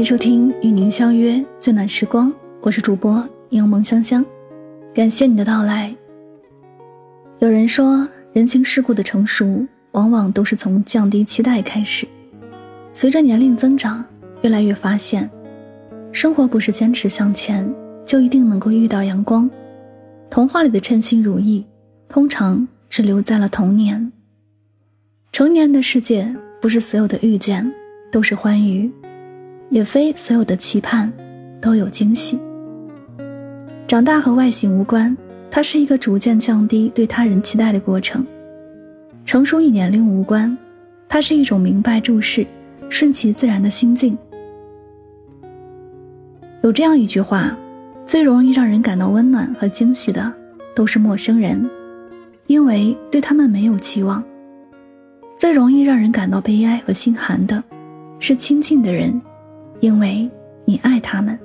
迎收听与您相约最暖时光，我是主播柠檬香香，感谢你的到来。有人说，人情世故的成熟，往往都是从降低期待开始。随着年龄增长，越来越发现，生活不是坚持向前就一定能够遇到阳光。童话里的称心如意，通常只留在了童年。成年人的世界，不是所有的遇见都是欢愉。也非所有的期盼都有惊喜。长大和外形无关，它是一个逐渐降低对他人期待的过程。成熟与年龄无关，它是一种明白注视、顺其自然的心境。有这样一句话：最容易让人感到温暖和惊喜的，都是陌生人，因为对他们没有期望；最容易让人感到悲哀和心寒的，是亲近的人。因为你爱他们。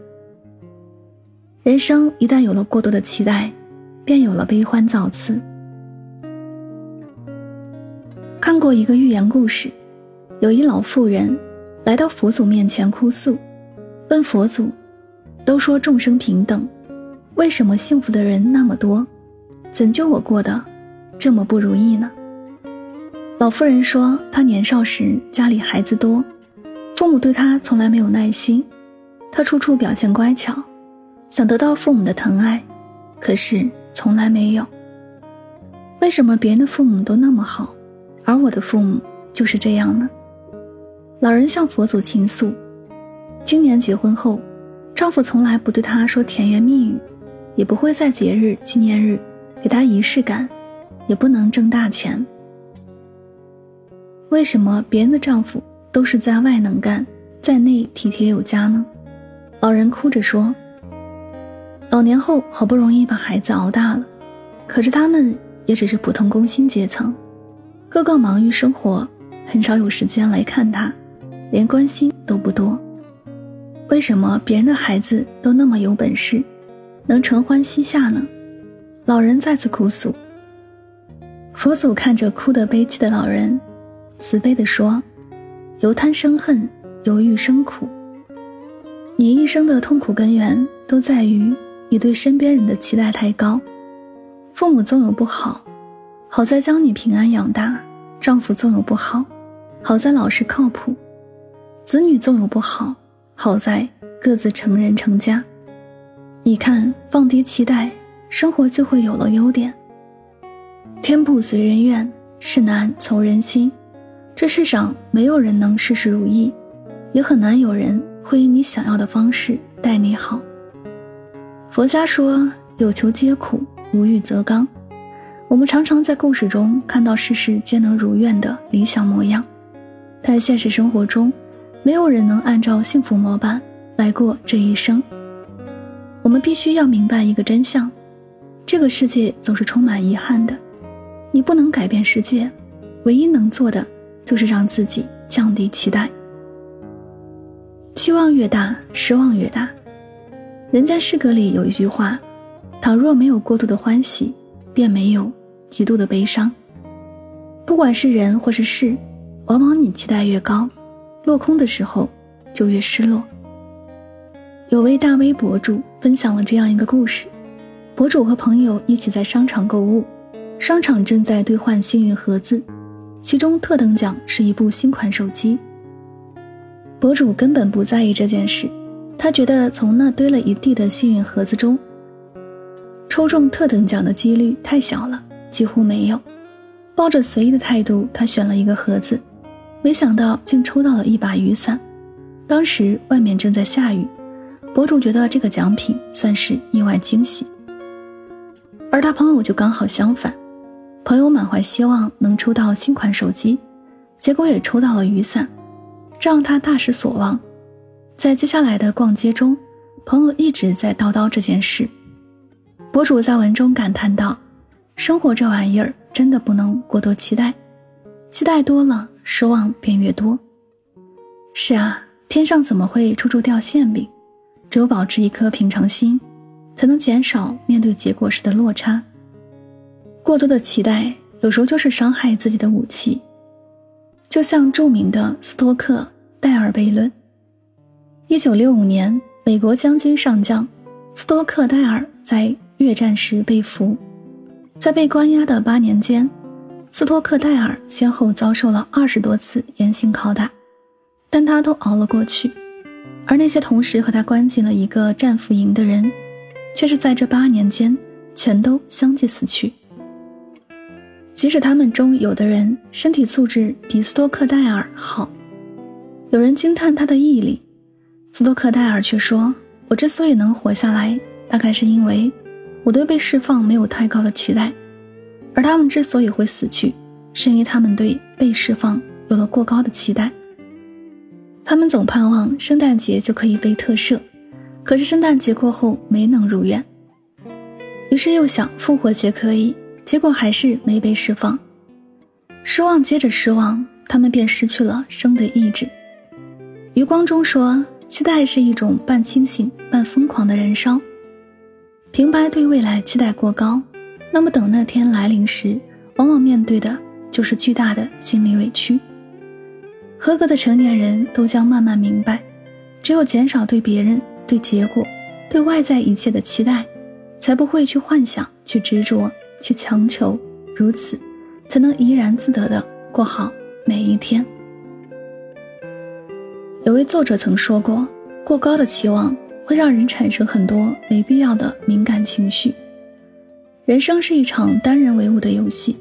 人生一旦有了过多的期待，便有了悲欢造次。看过一个寓言故事，有一老妇人来到佛祖面前哭诉，问佛祖：“都说众生平等，为什么幸福的人那么多？怎就我过得这么不如意呢？”老妇人说：“她年少时家里孩子多。”父母对他从来没有耐心，他处处表现乖巧，想得到父母的疼爱，可是从来没有。为什么别人的父母都那么好，而我的父母就是这样呢？老人向佛祖倾诉：今年结婚后，丈夫从来不对她说甜言蜜语，也不会在节日纪念日给她仪式感，也不能挣大钱。为什么别人的丈夫？都是在外能干，在内体贴有加呢。老人哭着说：“老年后好不容易把孩子熬大了，可是他们也只是普通工薪阶层，个个忙于生活，很少有时间来看他，连关心都不多。为什么别人的孩子都那么有本事，能承欢膝下呢？”老人再次哭诉。佛祖看着哭得悲泣的老人，慈悲地说。由贪生恨，由欲生苦。你一生的痛苦根源都在于你对身边人的期待太高。父母纵有不好，好在将你平安养大；丈夫纵有不好，好在老实靠谱；子女纵有不好，好在各自成人成家。你看，放低期待，生活就会有了优点。天不随人愿，事难从人心。这世上没有人能事事如意，也很难有人会以你想要的方式待你好。佛家说有求皆苦，无欲则刚。我们常常在故事中看到事事皆能如愿的理想模样，但现实生活中，没有人能按照幸福模板来过这一生。我们必须要明白一个真相：这个世界总是充满遗憾的。你不能改变世界，唯一能做的。就是让自己降低期待，期望越大，失望越大。人间失格里有一句话：倘若没有过度的欢喜，便没有极度的悲伤。不管是人或是事，往往你期待越高，落空的时候就越失落。有位大 V 博主分享了这样一个故事：博主和朋友一起在商场购物，商场正在兑换幸运盒子。其中特等奖是一部新款手机。博主根本不在意这件事，他觉得从那堆了一地的幸运盒子中，抽中特等奖的几率太小了，几乎没有。抱着随意的态度，他选了一个盒子，没想到竟抽到了一把雨伞。当时外面正在下雨，博主觉得这个奖品算是意外惊喜，而他朋友就刚好相反。朋友满怀希望能抽到新款手机，结果也抽到了雨伞，这让他大失所望。在接下来的逛街中，朋友一直在叨叨这件事。博主在文中感叹道：“生活这玩意儿真的不能过多期待，期待多了，失望便越多。”是啊，天上怎么会处处掉馅饼？只有保持一颗平常心，才能减少面对结果时的落差。过多的期待有时候就是伤害自己的武器，就像著名的斯托克戴尔悖论。一九六五年，美国将军上将斯托克戴尔在越战时被俘，在被关押的八年间，斯托克戴尔先后遭受了二十多次严刑拷打，但他都熬了过去。而那些同时和他关进了一个战俘营的人，却是在这八年间全都相继死去。即使他们中有的人身体素质比斯托克戴尔好，有人惊叹他的毅力。斯托克戴尔却说：“我之所以能活下来，大概是因为我对被释放没有太高的期待；而他们之所以会死去，是因为他们对被释放有了过高的期待。他们总盼望圣诞节就可以被特赦，可是圣诞节过后没能如愿。于是又想复活节可以，结果还是没被释放。失望接着失望，他们便失去了生的意志。”余光中说。期待是一种半清醒半疯狂的燃烧。平白对未来期待过高，那么等那天来临时，往往面对的就是巨大的心理委屈。合格的成年人都将慢慢明白，只有减少对别人、对结果、对外在一切的期待，才不会去幻想、去执着、去强求，如此，才能怡然自得的过好每一天。有位作者曾说过，过高的期望会让人产生很多没必要的敏感情绪。人生是一场单人为伍的游戏，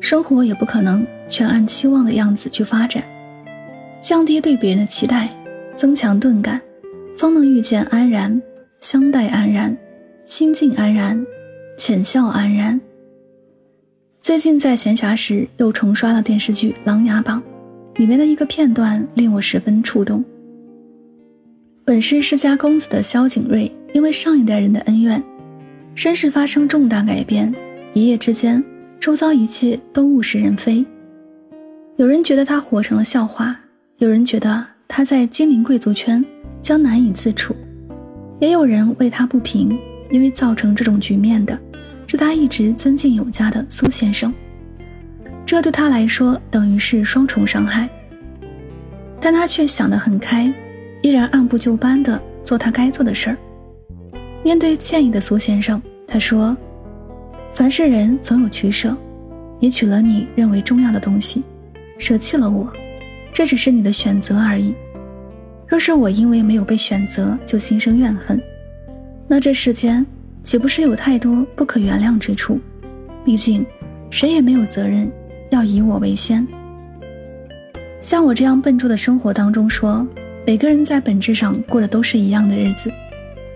生活也不可能全按期望的样子去发展。降低对别人的期待，增强钝感，方能遇见安然，相待安然，心境安然，浅笑安然。最近在闲暇时又重刷了电视剧《琅琊榜》。里面的一个片段令我十分触动。本是世家公子的萧景睿，因为上一代人的恩怨，身世发生重大改变，一夜之间，周遭一切都物是人非。有人觉得他活成了笑话，有人觉得他在金陵贵族圈将难以自处，也有人为他不平，因为造成这种局面的，是他一直尊敬有加的苏先生。这对他来说等于是双重伤害，但他却想得很开，依然按部就班地做他该做的事儿。面对歉意的苏先生，他说：“凡是人总有取舍，你取了你认为重要的东西，舍弃了我，这只是你的选择而已。若是我因为没有被选择就心生怨恨，那这世间岂不是有太多不可原谅之处？毕竟，谁也没有责任。”要以我为先。像我这样笨拙的生活当中说，每个人在本质上过的都是一样的日子，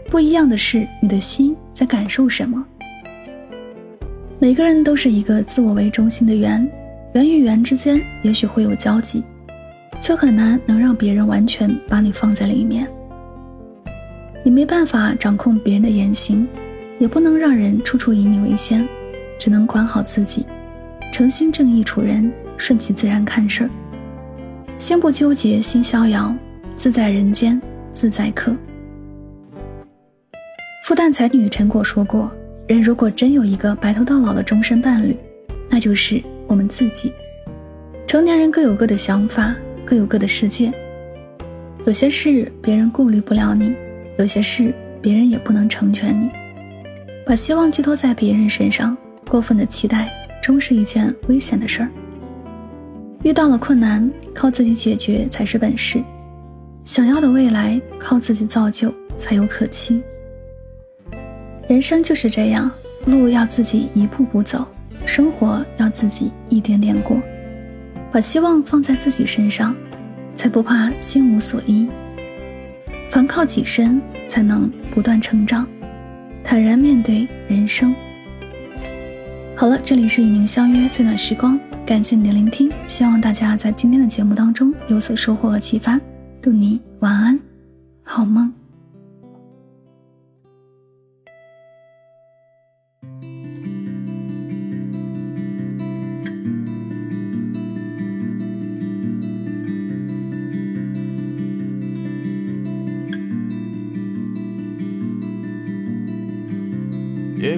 不一样的是你的心在感受什么。每个人都是一个自我为中心的圆，圆与圆之间也许会有交集，却很难能让别人完全把你放在里面。你没办法掌控别人的言行，也不能让人处处以你为先，只能管好自己。诚心正义处人，顺其自然看事儿，心不纠结心逍遥，自在人间自在客。复旦才女陈果说过：“人如果真有一个白头到老的终身伴侣，那就是我们自己。成年人各有各的想法，各有各的世界。有些事别人顾虑不了你，有些事别人也不能成全你。把希望寄托在别人身上，过分的期待。”终是一件危险的事儿。遇到了困难，靠自己解决才是本事；想要的未来，靠自己造就才有可期。人生就是这样，路要自己一步步走，生活要自己一点点过。把希望放在自己身上，才不怕心无所依。凡靠己身，才能不断成长，坦然面对人生。好了，这里是与您相约最暖时光，感谢您的聆听，希望大家在今天的节目当中有所收获和启发，祝你晚安，好梦。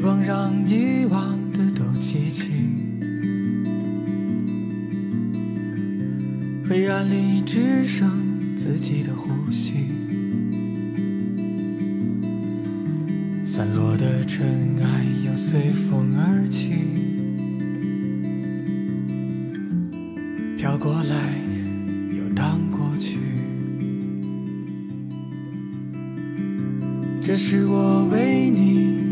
时光让遗忘的都记起黑暗里只剩自己的呼吸。散落的尘埃又随风而起飘过来又荡过去。这是我为你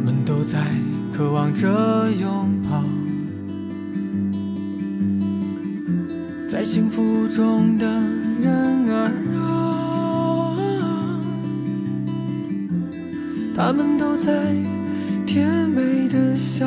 们都在渴望着拥抱，在幸福中的人儿啊。他们都在甜美的笑。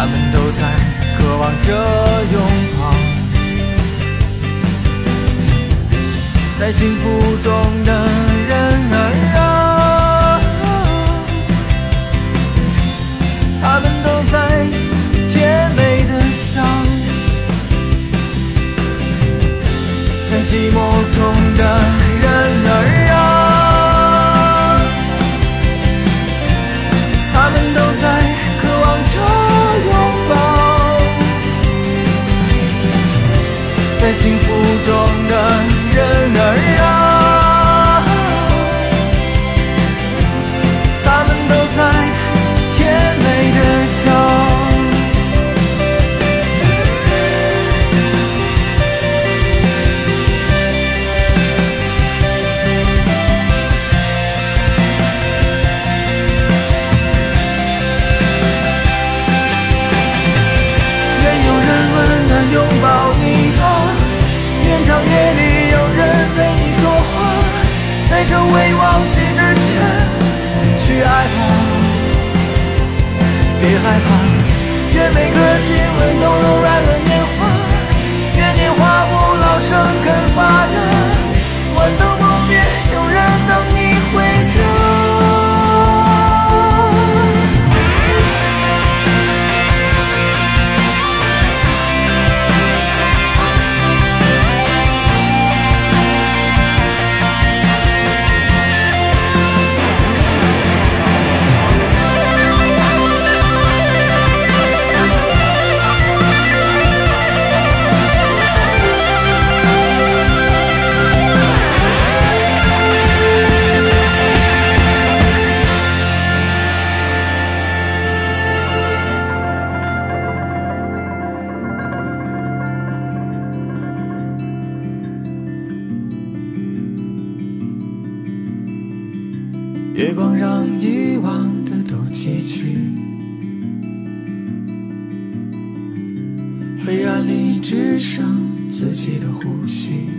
他们都在渴望着拥抱。在幸福中的人儿啊愿每个亲吻都柔软了一起，黑暗里只剩自己的呼吸，